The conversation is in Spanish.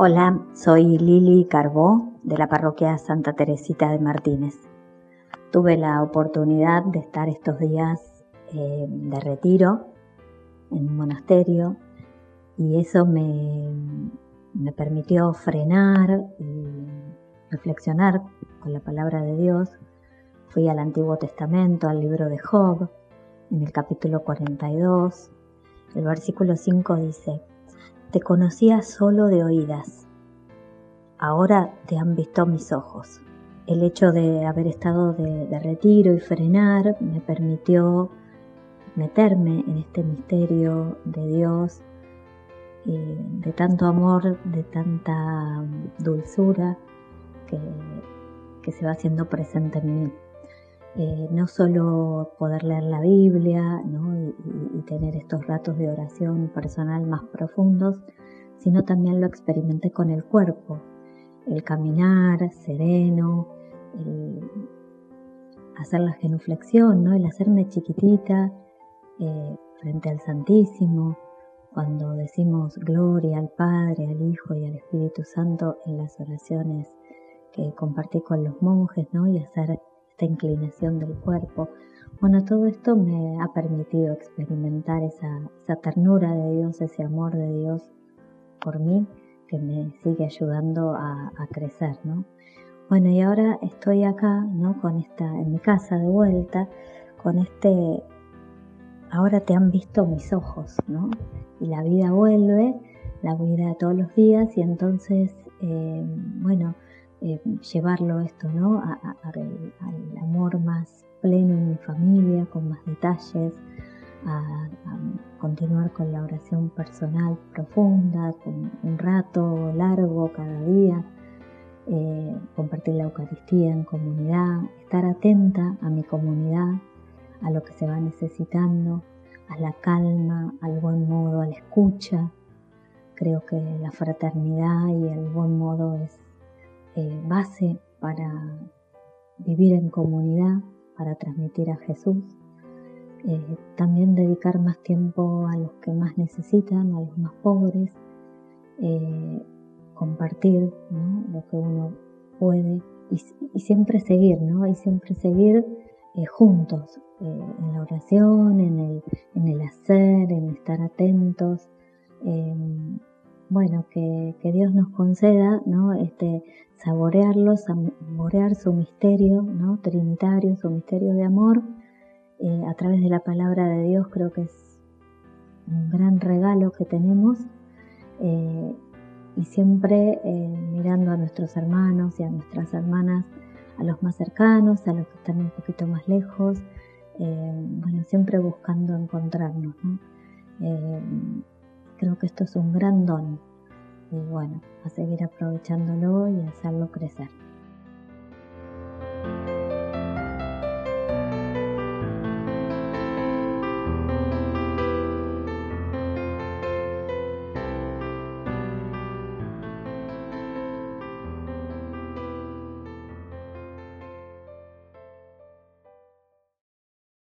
Hola, soy Lili Carbó de la parroquia Santa Teresita de Martínez. Tuve la oportunidad de estar estos días eh, de retiro en un monasterio y eso me, me permitió frenar y reflexionar con la palabra de Dios. Fui al Antiguo Testamento, al libro de Job, en el capítulo 42. El versículo 5 dice, te conocía solo de oídas, ahora te han visto mis ojos. El hecho de haber estado de, retiro y frenar me permitió meterme en este misterio de Dios, eh, de tanto amor, de tanta dulzura que, se va haciendo presente en mí. Eh, no solo poder leer la Biblia y, tener estos ratos de oración personal más profundos, sino también lo experimenté con el cuerpo, el caminar sereno, hacer la genuflexión, ¿no? el hacerme chiquitita eh, frente al Santísimo, cuando decimos gloria al Padre, al Hijo y al Espíritu Santo en las oraciones que compartí con los monjes, ¿no? y hacer esta inclinación del cuerpo. Bueno, todo esto me ha permitido experimentar esa, ternura de Dios, ese amor de Dios por mí, que me sigue ayudando a, crecer, ¿no? Bueno, y ahora estoy acá, ¿no? Con esta, en mi casa de vuelta, con este, ahora te han visto mis ojos, ¿no? Y la vida vuelve, la vida todos los días, y entonces, eh, bueno, eh, llevarlo esto, ¿no? al, amor más pleno en mi familia, con más detalles, a, continuar con la oración personal profunda, con un rato largo cada día, eh, compartir la Eucaristía en comunidad, estar atenta a mi comunidad, a lo que se va necesitando, a la calma, al buen modo, a la escucha. Creo que la fraternidad y el buen modo es eh, base para vivir en comunidad, para transmitir a Jesús. Eh, también dedicar más tiempo a los que más necesitan, a los más pobres, eh, compartir lo que uno puede y, siempre seguir, ¿no? Y siempre seguir juntos en la oración, en el, en el hacer, en estar atentos bueno, que, Dios nos conceda, ¿no? Este, saborearlo, saborear su misterio, ¿no? Trinitario, su misterio de amor, eh, a través de la palabra de Dios, creo que es un gran regalo que tenemos, eh, y siempre eh, mirando a nuestros hermanos y a nuestras hermanas, a los más cercanos, a los que están un poquito más lejos, bueno, siempre buscando encontrarnos, ¿no? Creo que esto es un gran don y bueno, a seguir aprovechándolo y hacerlo crecer.